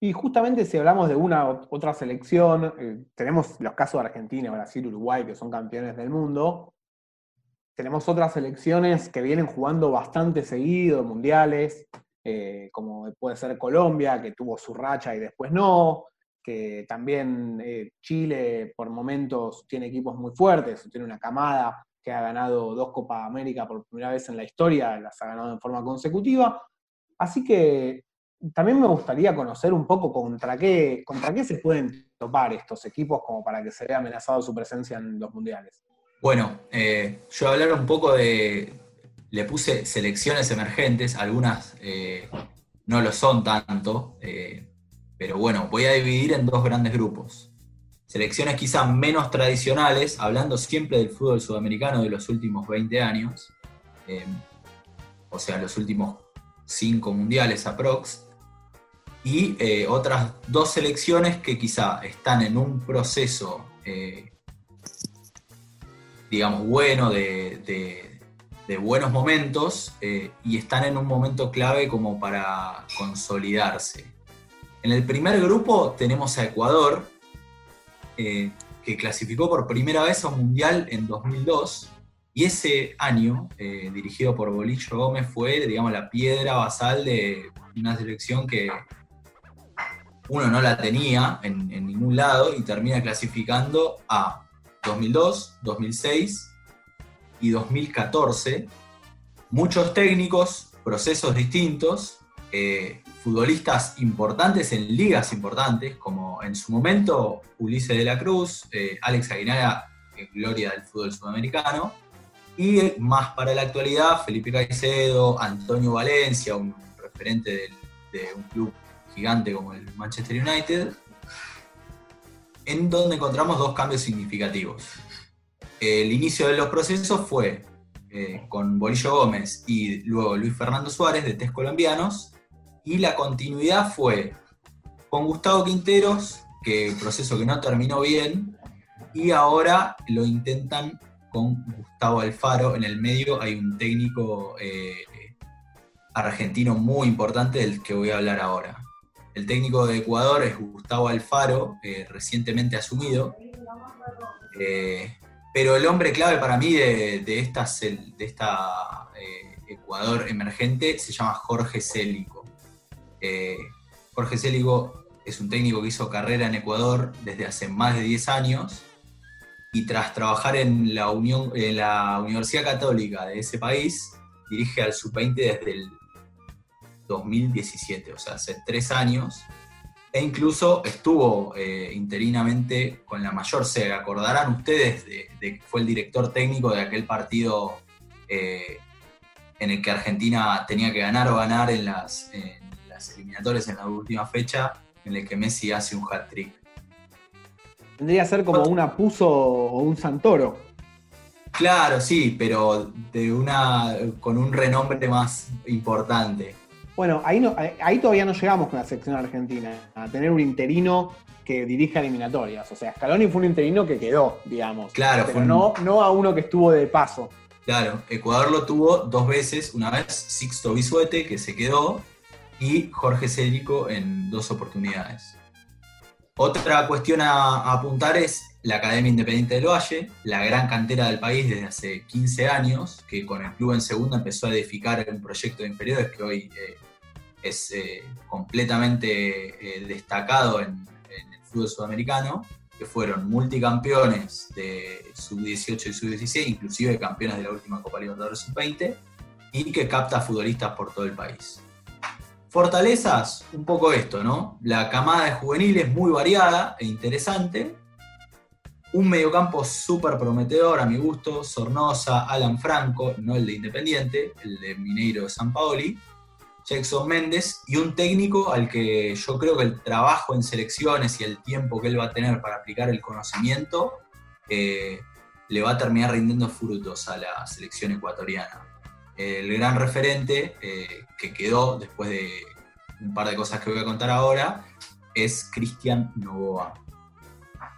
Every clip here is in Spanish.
Y justamente si hablamos de una otra selección, eh, tenemos los casos de Argentina, Brasil, Uruguay, que son campeones del mundo. Tenemos otras selecciones que vienen jugando bastante seguido, mundiales, eh, como puede ser Colombia, que tuvo su racha y después no, que también eh, Chile por momentos tiene equipos muy fuertes, tiene una camada que ha ganado dos Copas América por primera vez en la historia, las ha ganado en forma consecutiva. Así que también me gustaría conocer un poco contra qué, contra qué se pueden topar estos equipos como para que se vea amenazado su presencia en los mundiales. Bueno, eh, yo hablar un poco de. Le puse selecciones emergentes, algunas eh, no lo son tanto, eh, pero bueno, voy a dividir en dos grandes grupos. Selecciones quizá menos tradicionales, hablando siempre del fútbol sudamericano de los últimos 20 años, o sea, los últimos cinco mundiales aprox, y eh, otras dos selecciones que quizá están en un proceso, eh, digamos, bueno, de, buenos momentos eh, y están en un momento clave como para consolidarse. En el primer grupo tenemos a Ecuador, que clasificó por primera vez a un mundial en 2002. Y ese año, dirigido por Bolillo Gómez, fue, digamos, la piedra basal de una selección que uno no la tenía en, ningún lado y termina clasificando a 2002, 2006 y 2014. Muchos técnicos, procesos distintos, eh, futbolistas importantes en ligas importantes, como en su momento Ulises de la Cruz, eh, Alex Aguinaga, gloria del fútbol sudamericano, y más para la actualidad, Felipe Caicedo, Antonio Valencia, un referente de un club gigante como el Manchester United, en donde encontramos dos cambios significativos. El inicio de los procesos fue eh, con Bolillo Gómez y luego Luis Fernando Suárez de Test Colombianos, y la continuidad fue con Gustavo Quinteros, que proceso que no terminó bien, y ahora lo intentan con Gustavo Alfaro. En el medio hay un técnico eh, argentino muy importante del que voy a hablar ahora. El técnico de Ecuador es Gustavo Alfaro, eh, recientemente asumido. Eh, pero el hombre clave para mí de, de esta, eh, Ecuador emergente se llama Jorge Célico. Jorge Célico es un técnico que hizo carrera en Ecuador desde hace más de 10 años y tras trabajar en la, Unión, en la Universidad Católica de ese país, dirige al Sub-20 desde el 2017, o sea, hace tres años, e incluso estuvo eh, interinamente con la mayor. Se acordarán ustedes de, que fue el director técnico de aquel partido eh, en el que Argentina tenía que ganar o ganar en las, las eliminatorias en la última fecha, en el que Messi hace un hat-trick. Tendría que ser como un Apuso o un Santoro. Claro, sí, pero de una, con un renombre más importante. Bueno, ahí, no, ahí todavía no llegamos con la sección argentina, a tener un interino que dirija eliminatorias. O sea, Scaloni fue un interino que quedó, digamos. Claro, pero no, no a uno que estuvo de paso. Claro, Ecuador lo tuvo dos veces, una vez Sixto Bisuete, que se quedó, y Jorge Célico en dos oportunidades. Otra cuestión a, apuntar es la Academia Independiente del Valle, la gran cantera del país desde hace 15 años, que con el club en segunda empezó a edificar un proyecto de inferiores que hoy eh, es eh, completamente eh, destacado en, el fútbol sudamericano, que fueron multicampeones de sub-18 y sub-16, inclusive campeones de la última Copa Libertadores sub-20, y que capta futbolistas por todo el país. Fortalezas, un poco esto, ¿no? La camada de juveniles muy variada e interesante. Un mediocampo súper prometedor a mi gusto, Sornosa, Alan Franco, no el de Independiente, el de Mineiro de San Paoli, Jackson Méndez, y un técnico al que yo creo que el trabajo en selecciones y el tiempo que él va a tener para aplicar el conocimiento eh, le va a terminar rindiendo frutos a la selección ecuatoriana. El gran referente eh, que quedó después de un par de cosas que voy a contar ahora es Cristian Novoa.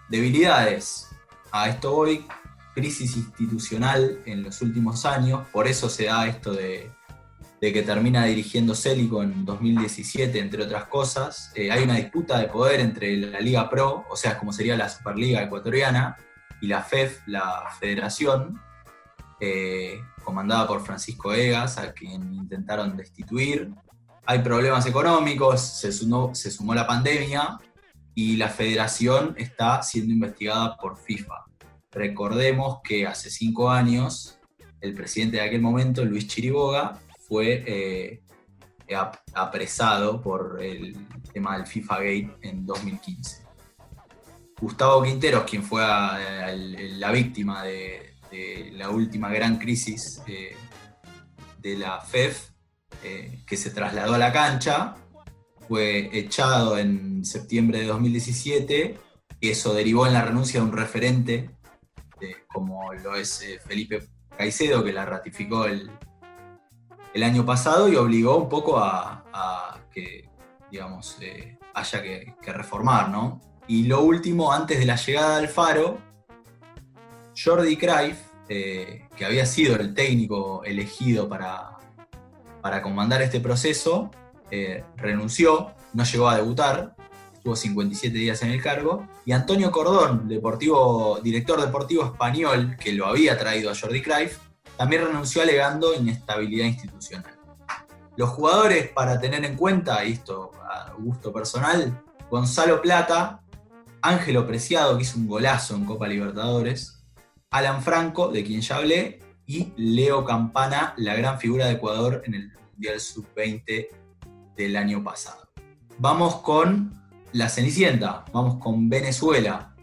Debilidades. A esto voy, crisis institucional en los últimos años, por eso se da esto de de que termina dirigiendo Célico en 2017, entre otras cosas. Eh, hay una disputa de poder entre la Liga Pro, o sea, como sería la Superliga Ecuatoriana, y la FEF, la Federación, eh, comandada por Francisco Egas, a quien intentaron destituir. Hay problemas económicos, se sumó, se sumó la pandemia y la federación está siendo investigada por FIFA. Recordemos que hace cinco años el presidente de aquel momento, Luis Chiriboga, fue eh, apresado por el tema del FIFA Gate en 2015. Gustavo Quinteros, quien fue la víctima de, la última gran crisis eh, de la FEF, eh, que se trasladó a la cancha, fue echado en septiembre de 2017 y eso derivó en la renuncia de un referente, como lo es Felipe Caicedo, que la ratificó el, el año pasado y obligó un poco a, que, digamos, eh, haya que, reformar, ¿no? Y lo último, antes de la llegada del Faro, Jordi Cruyff, eh, que había sido el técnico elegido para, para comandar este proceso, eh, renunció, no llegó a debutar, estuvo 57 días en el cargo, y Antonio Cordón, deportivo, director deportivo español, que lo había traído a Jordi Cruyff, también renunció alegando inestabilidad institucional. Los jugadores para tener en cuenta, y esto a gusto personal, Gonzalo Plata, Ángelo Preciado, que hizo un golazo en Copa Libertadores, Alan Franco, de quien ya hablé, y Leo Campana, la gran figura de Ecuador en el Mundial Sub-20 del año pasado. Vamos con la Cenicienta, vamos con Venezuela,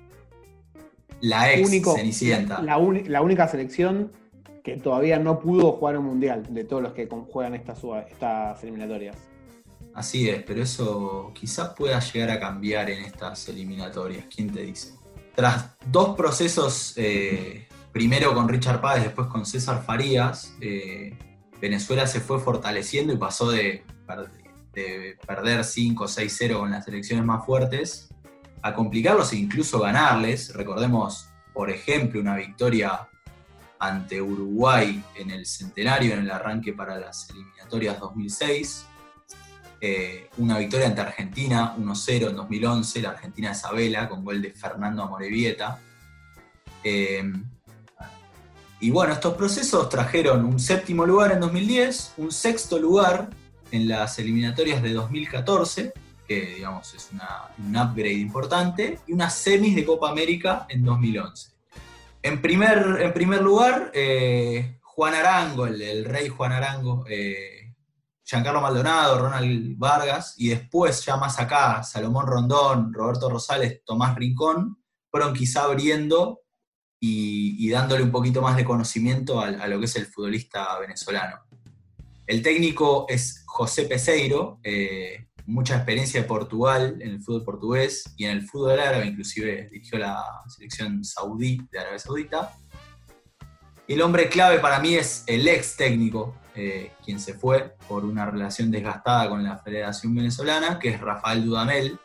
la ex Cenicienta. La, la única selección que todavía no pudo jugar un mundial de todos los que juegan estas, estas eliminatorias. Así es, pero eso quizás pueda llegar a cambiar en estas eliminatorias. ¿Quién te dice? Tras dos procesos, eh, primero con Richard Páez, después con César Farías, eh, Venezuela se fue fortaleciendo y pasó de, de perder 5 6-0 con las selecciones más fuertes a complicarlos e incluso ganarles. Recordemos, por ejemplo, una victoria ante Uruguay en el centenario, en el arranque para las eliminatorias 2006. Eh, una victoria ante Argentina 1-0 en 2011, la Argentina de Isabela, con gol de Fernando Amorevieta. Eh, y bueno, estos procesos trajeron un séptimo lugar en 2010, un sexto lugar en las eliminatorias de 2014, que digamos es un upgrade importante, y unas semis de Copa América en 2011. En primer, en primer lugar, eh, Juan Arango, el, rey Juan Arango, eh, Giancarlo Maldonado, Ronald Vargas, y después ya más acá, Salomón Rondón, Roberto Rosales, Tomás Rincón, fueron quizá abriendo y, dándole un poquito más de conocimiento a, lo que es el futbolista venezolano. El técnico es José Peseiro, eh, mucha experiencia de Portugal en el fútbol portugués y en el fútbol árabe, inclusive dirigió la selección saudí de Arabia Saudita. Y el hombre clave para mí es el ex técnico, eh, quien se fue por una relación desgastada con la Federación Venezolana, que es Rafael Dudamel,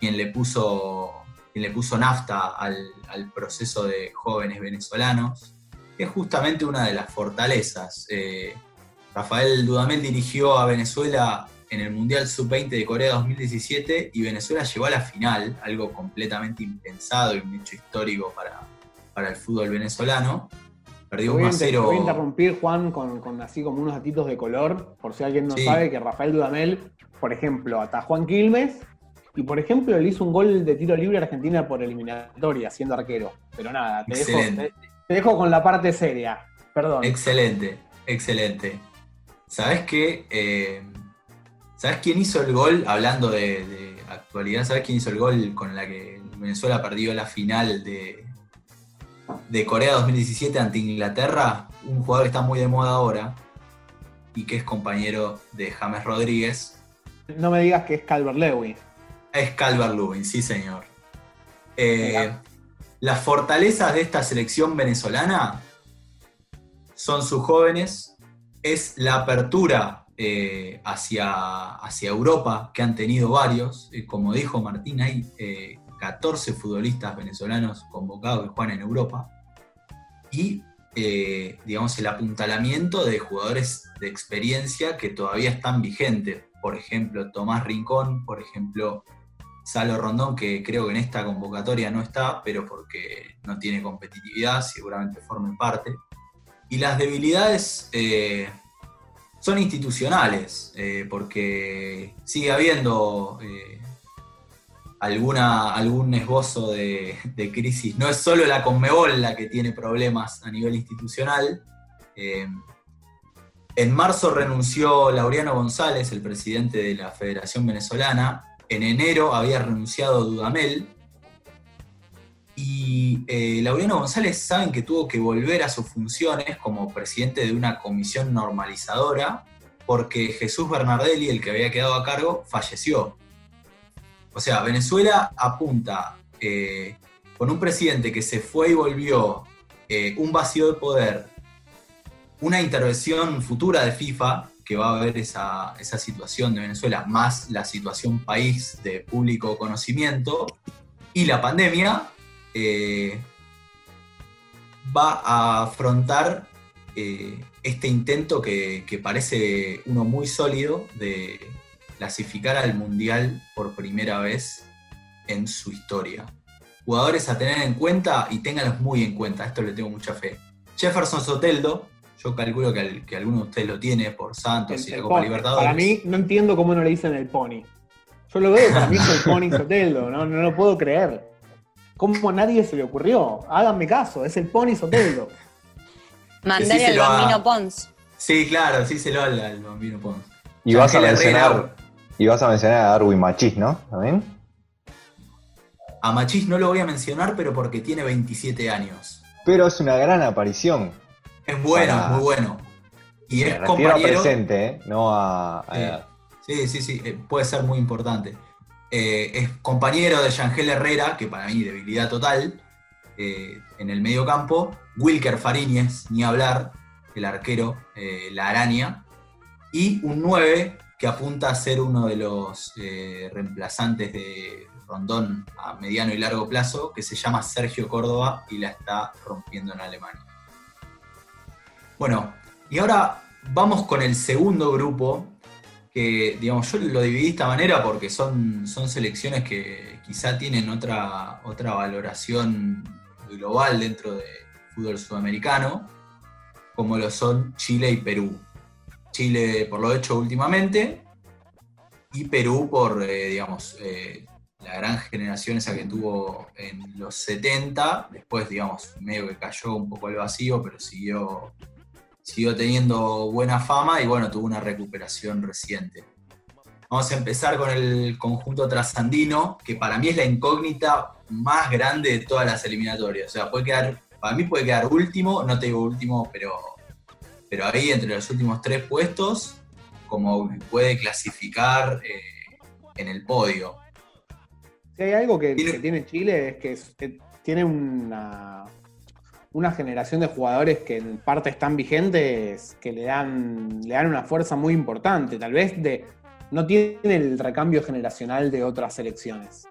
quien le puso, quien le puso nafta al, proceso de jóvenes venezolanos, que es justamente una de las fortalezas. Eh, Rafael Dudamel dirigió a Venezuela en el Mundial Sub-20 de Corea 2017 y Venezuela llegó a la final, algo completamente impensado y un hecho histórico para, para el fútbol venezolano. Perdió 1 0. Voy a interrumpir, Juan, con, así como unos datitos de color, por si alguien no sabe que Rafael Dudamel, por ejemplo, atajó a Quilmes y, por ejemplo, le hizo un gol de tiro libre a Argentina por eliminatoria, siendo arquero. Pero nada, te, dejo, te, dejo, con la parte seria. Perdón. Excelente, excelente. ¿Sabes qué? Eh, ¿Sabes quién hizo el gol? Hablando de, actualidad, ¿sabes quién hizo el gol con la que Venezuela perdió la final de, de Corea 2017 ante Inglaterra? Un jugador que está muy de moda ahora y que es compañero de James Rodríguez. No me digas que es Calvert Lewin. Es Calvert Lewin, sí señor. Eh, las fortalezas de esta selección venezolana son sus jóvenes, es la apertura eh, hacia, hacia Europa, que han tenido varios. Eh, como dijo Martín, hay 14 eh, futbolistas venezolanos convocados que juegan en Europa. Y digamos, el apuntalamiento de jugadores de experiencia que todavía están vigentes. Por ejemplo, Tomás Rincón, por ejemplo, Salo Rondón, que creo que en esta convocatoria no está, pero porque no tiene competitividad, seguramente formen parte. Y las debilidades son institucionales, eh, porque sigue habiendo eh, alguna, algún esbozo de, crisis. No es solo la Conmebol la que tiene problemas a nivel institucional. en marzo renunció Laureano González, el presidente de la Federación Venezolana, en enero había renunciado Dudamel. Y eh, Laureano González saben que tuvo que volver a sus funciones como presidente de una comisión normalizadora porque Jesús Bernardelli, el que había quedado a cargo, falleció. O sea, Venezuela apunta eh, con un presidente que se fue y volvió, eh, un vacío de poder, una intervención futura de FIFA, que va a haber esa, situación de Venezuela, más la situación país de público conocimiento y la pandemia, eh, va a afrontar eh, este intento que, parece uno muy sólido de clasificar al Mundial por primera vez en su historia. Jugadores a tener en cuenta y ténganlos muy en cuenta, esto le tengo mucha fe. Jefferson Soteldo, yo calculo que, que, alguno de ustedes lo tiene por Santos y la Copa Libertadores. Para mí, no entiendo cómo no le dicen el Pony. Yo lo veo, para mí es el Pony Soteldo, no, no lo puedo creer. ¿Cómo a nadie se le ocurrió? Háganme caso, es el Pony Soteldo. Mandale al Bambino Pons. Sí, claro, sí se lo habla al Bambino Pons. Y vas, a mencionar, y vas a mencionar a Darwin Machis, ¿no? ¿También? A Machis no lo voy a mencionar, pero porque tiene 27 años. Pero es una gran aparición. Es bueno, muy bueno. Y es compañero. presente, ¿eh? no a, Sí, sí, sí, eh, puede ser muy importante. Eh, es compañero de Yangel Herrera, que para mí debilidad total, en el medio campo. Wilker Fariñez, ni hablar, el arquero, la araña. Y un 9 que apunta a ser uno de los reemplazantes de Rondón a mediano y largo plazo, que se llama Sergio Córdoba y la está rompiendo en Alemania. Bueno, y ahora vamos con el segundo grupo, que digamos, yo lo dividí de esta manera porque son, son selecciones que quizá tienen otra, otra valoración global dentro del fútbol sudamericano, como lo son Chile y Perú. Chile por lo hecho últimamente y Perú por, eh, digamos, eh, la gran generación esa que tuvo en los 70, después, digamos, medio que cayó un poco al vacío, pero siguió siguió teniendo buena fama y bueno, tuvo una recuperación reciente. Vamos a empezar con el conjunto trasandino, que para mí es la incógnita más grande de todas las eliminatorias. O sea, puede quedar, para mí puede quedar último, no te digo último, pero, pero ahí entre los últimos tres puestos, como puede clasificar eh, en el podio. Si hay algo que tiene Chile es que tiene una, una generación de jugadores que en parte están vigentes, que le dan, le dan una fuerza muy importante. Tal vez de, no tiene el recambio generacional de otras selecciones.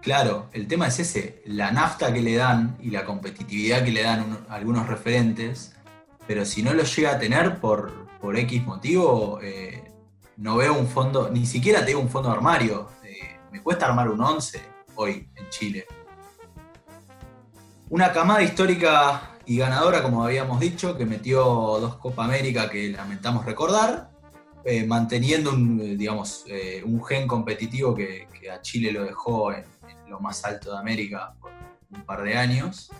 Claro, el tema es ese, la nafta que le dan y la competitividad que le dan algunos referentes, pero si no lo llega a tener por, por X motivo, eh, no veo un fondo, ni siquiera tengo un fondo armario. Eh, me cuesta armar un 11 hoy en Chile. Una camada histórica y ganadora, como habíamos dicho, que metió dos Copa América que lamentamos recordar, eh, manteniendo un, digamos, eh, un gen competitivo que, a Chile lo dejó en, lo más alto de América por un par de años,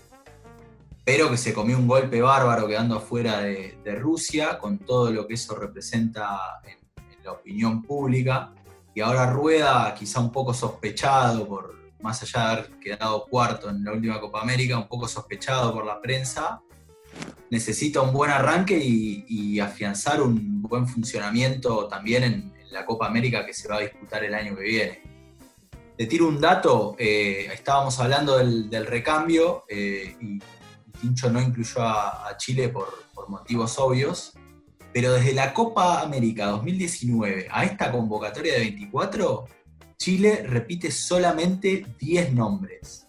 pero que se comió un golpe bárbaro quedando afuera de, Rusia, con todo lo que eso representa en la opinión pública, y ahora rueda quizá un poco sospechado por más allá de haber quedado cuarto en la última Copa América, un poco sospechado por la prensa, necesita un buen arranque y, afianzar un buen funcionamiento también en, la Copa América que se va a disputar el año que viene. Te tiro un dato, eh, estábamos hablando del, recambio eh, y Tincho no incluyó a, Chile por, por, motivos obvios, pero desde la Copa América 2019 a esta convocatoria de 24 Chile repite solamente 10 nombres.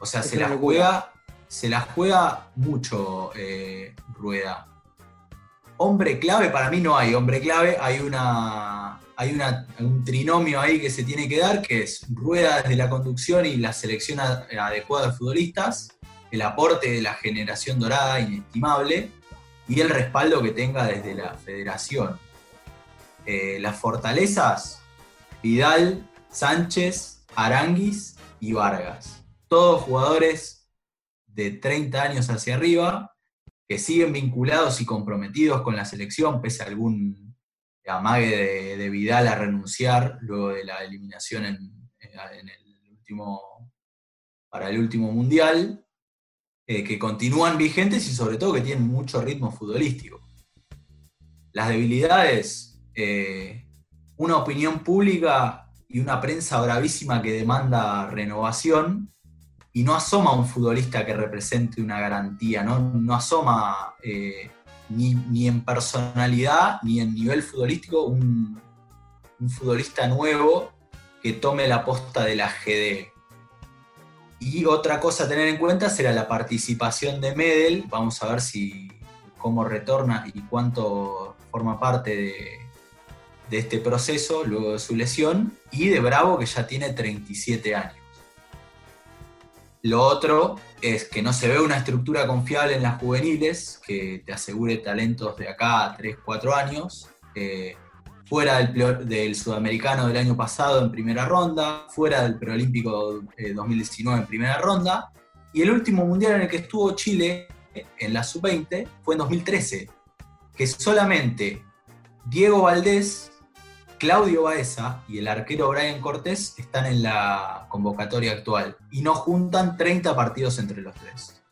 O sea, se la juega se la juega mucho eh, Rueda. Hombre clave, para mí no hay hombre clave, hay una. Hay una, un trinomio ahí que se tiene que dar, que es Rueda desde la conducción y la selección adecuada de futbolistas, el aporte de la generación dorada inestimable y el respaldo que tenga desde la federación. Eh, las fortalezas, Vidal, Sánchez, Aranguis y Vargas. Todos jugadores de 30 años hacia arriba que siguen vinculados y comprometidos con la selección, pese a algún amague de, Vidal a renunciar luego de la eliminación en, el último, para el último mundial, eh, que continúan vigentes y sobre todo que tienen mucho ritmo futbolístico. Las debilidades, eh, una opinión pública y una prensa bravísima que demanda renovación y no asoma un futbolista que represente una garantía, no, no asoma eh, ni, en personalidad ni en nivel futbolístico un, futbolista nuevo que tome la posta de la GD. Y otra cosa a tener en cuenta será la participación de Medel. Vamos a ver si cómo retorna y cuánto forma parte de, de este proceso luego de su lesión y de Bravo que ya tiene 37 años. Lo otro es que no se ve una estructura confiable en las juveniles que te asegure talentos de acá a 3, 4 años. Eh, fuera del, del, sudamericano del año pasado en primera ronda, fuera del preolímpico 2019 eh, en primera ronda, y el último mundial en el que estuvo Chile en la sub-20 fue en 2013, que solamente Diego Valdés Claudio Baeza y el arquero Brian Cortés están en la convocatoria actual y no juntan 30 partidos entre los tres.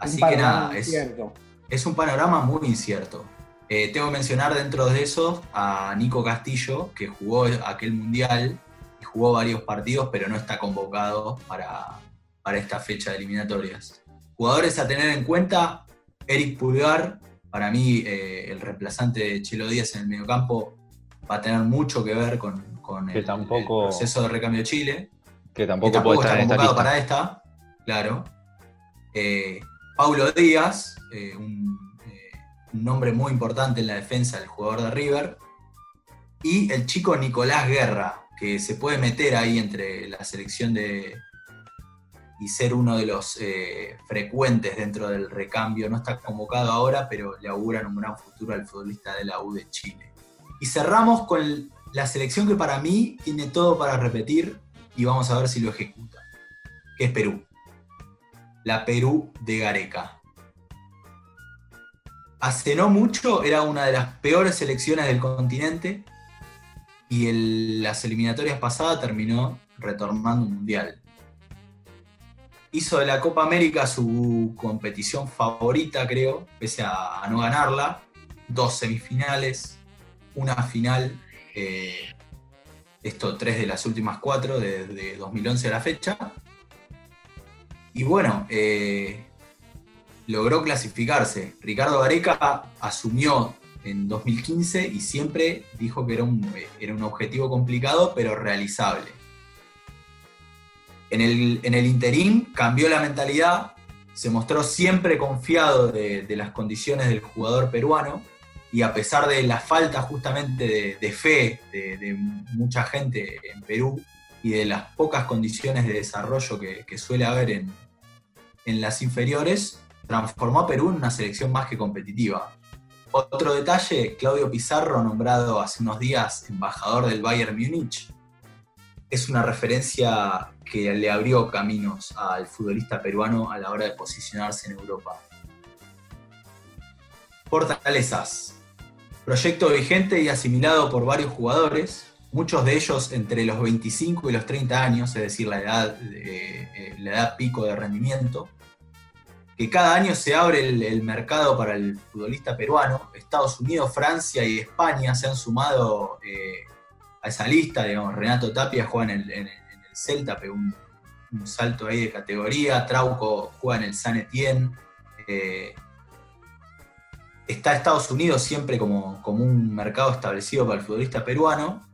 Así que nada, es, un panorama muy incierto. Eh, tengo que mencionar dentro de eso a Nico Castillo, que jugó aquel mundial y jugó varios partidos, pero no está convocado para, para esta fecha de eliminatorias. Jugadores a tener en cuenta, Eric Pulgar, para mí eh, el reemplazante de Chelo Díaz en el mediocampo va a tener mucho que ver con, el, proceso de recambio de Chile. Que tampoco, puede estar convocado para esta, claro. Eh, Paulo Díaz, eh, un, nombre muy importante en la defensa del jugador de River. Y el chico Nicolás Guerra, que se puede meter ahí entre la selección de, y ser uno de los eh, frecuentes dentro del recambio. No está convocado ahora, pero le auguran un gran futuro al futbolista de la U de Chile. Y cerramos con la selección que para mí tiene todo para repetir y vamos a ver si lo ejecuta, que es Perú. La Perú de Gareca. Hace no mucho era una de las peores selecciones del continente y en las eliminatorias pasadas terminó retornando un mundial hizo de la Copa América su competición favorita, creo, pese a, no ganarla. Dos semifinales, una final, eh, esto tres de las últimas cuatro, desde 2011 a la fecha. Y bueno, eh, logró clasificarse. Ricardo Gareca asumió en 2015 y siempre dijo que era un, era un objetivo complicado, pero realizable en el, interín cambió la mentalidad, se mostró siempre confiado de, las condiciones del jugador peruano y a pesar de la falta justamente de, fe de, mucha gente en Perú y de las pocas condiciones de desarrollo que, suele haber en, en las inferiores, transformó a Perú en una selección más que competitiva. Otro detalle, Claudio Pizarro, nombrado hace unos días embajador del Bayern Múnich, es una referencia que le abrió caminos al futbolista peruano a la hora de posicionarse en Europa. Fortalezas. Proyecto vigente y asimilado por varios jugadores, muchos de ellos entre los 25 y los 30 años, es decir, la edad, eh, la edad pico de rendimiento, que cada año se abre el, mercado para el futbolista peruano. Estados Unidos, Francia y España se han sumado eh, a esa lista, digamos, Renato Tapia juega en el, Celta, pegó un, salto ahí de categoría, Trauco juega en el San Etienne, eh, está Estados Unidos siempre como, como un mercado establecido para el futbolista peruano,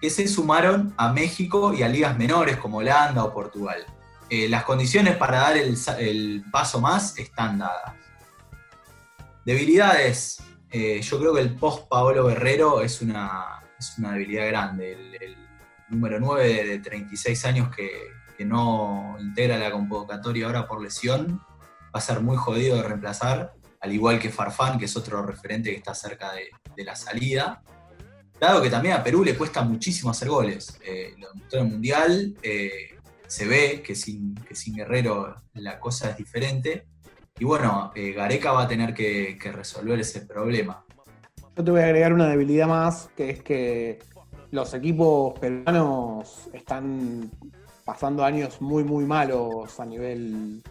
que se sumaron a México y a ligas menores como Holanda o Portugal. eh, las condiciones para dar el, paso más están dadas. Debilidades, eh, yo creo que el post Paolo Guerrero es una, una debilidad grande. El, número 9 de 36 años que, no integra la convocatoria ahora por lesión va a ser muy jodido de reemplazar, al igual que Farfán, que es otro referente que está cerca de, la salida. Dado que también a Perú le cuesta muchísimo hacer goles. Eh, lo demostró en el Mundial, eh, se ve que sin, que sin Guerrero la cosa es diferente. Y bueno, eh, Gareca va a tener que resolver ese problema. Yo te voy a agregar una debilidad más, que es que los equipos peruanos están pasando años muy, muy malos a nivel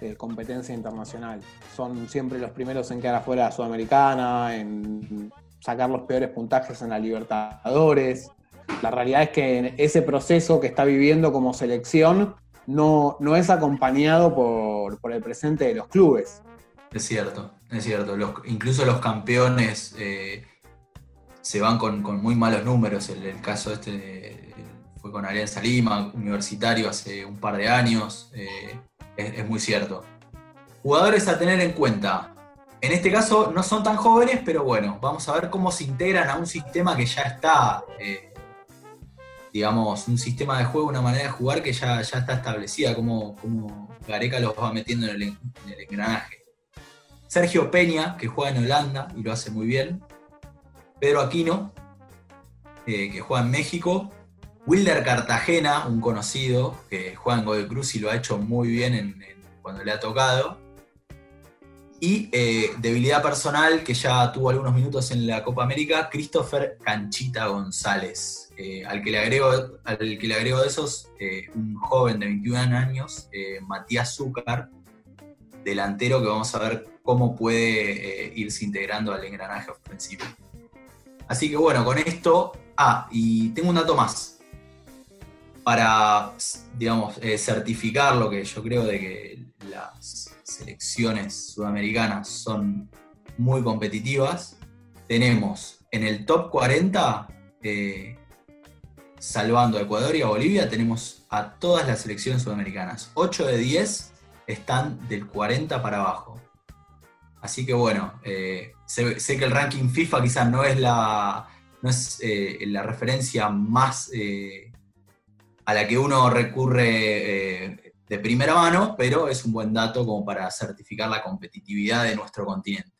de competencia internacional. Son siempre los primeros en quedar afuera de la Sudamericana, en sacar los peores puntajes en la Libertadores. La realidad es que ese proceso que está viviendo como selección no, no es acompañado por, por el presente de los clubes. Es cierto, es cierto. incluso los campeones eh, se van con, muy malos números. El, caso este fue con Alianza Lima, universitario hace un par de años. Eh, es, muy cierto. Jugadores a tener en cuenta. En este caso no son tan jóvenes, pero bueno, vamos a ver cómo se integran a un sistema que ya está, eh, digamos, un sistema de juego, una manera de jugar que ya, ya está establecida, como, como Gareca los va metiendo en el engranaje. Sergio Peña, que juega en Holanda y lo hace muy bien. Pedro Aquino, eh, que juega en México. Wilder Cartagena, un conocido, que juega en Godoy Cruz y lo ha hecho muy bien cuando le ha tocado. Y eh, debilidad personal, que ya tuvo algunos minutos en la Copa América, Christopher Canchita González, eh, al, que le agrego, al que le agrego de esos, un joven de 21 años, Matías Zúcar, delantero que vamos a ver cómo puede eh, irse integrando al engranaje ofensivo. Así que bueno, con esto, ah, y tengo un dato más para, digamos, eh, certificar lo que yo creo de que las selecciones sudamericanas son muy competitivas. Tenemos en el top 40, eh, salvando a Ecuador y a Bolivia, tenemos a todas las selecciones sudamericanas. 8 de 10 están del 40 para abajo. Así que bueno, eh, sé, que el ranking FIFA quizás no es la, es, eh, la referencia más eh, a la que uno recurre de primera mano, pero es un buen dato como para certificar la competitividad de nuestro continente.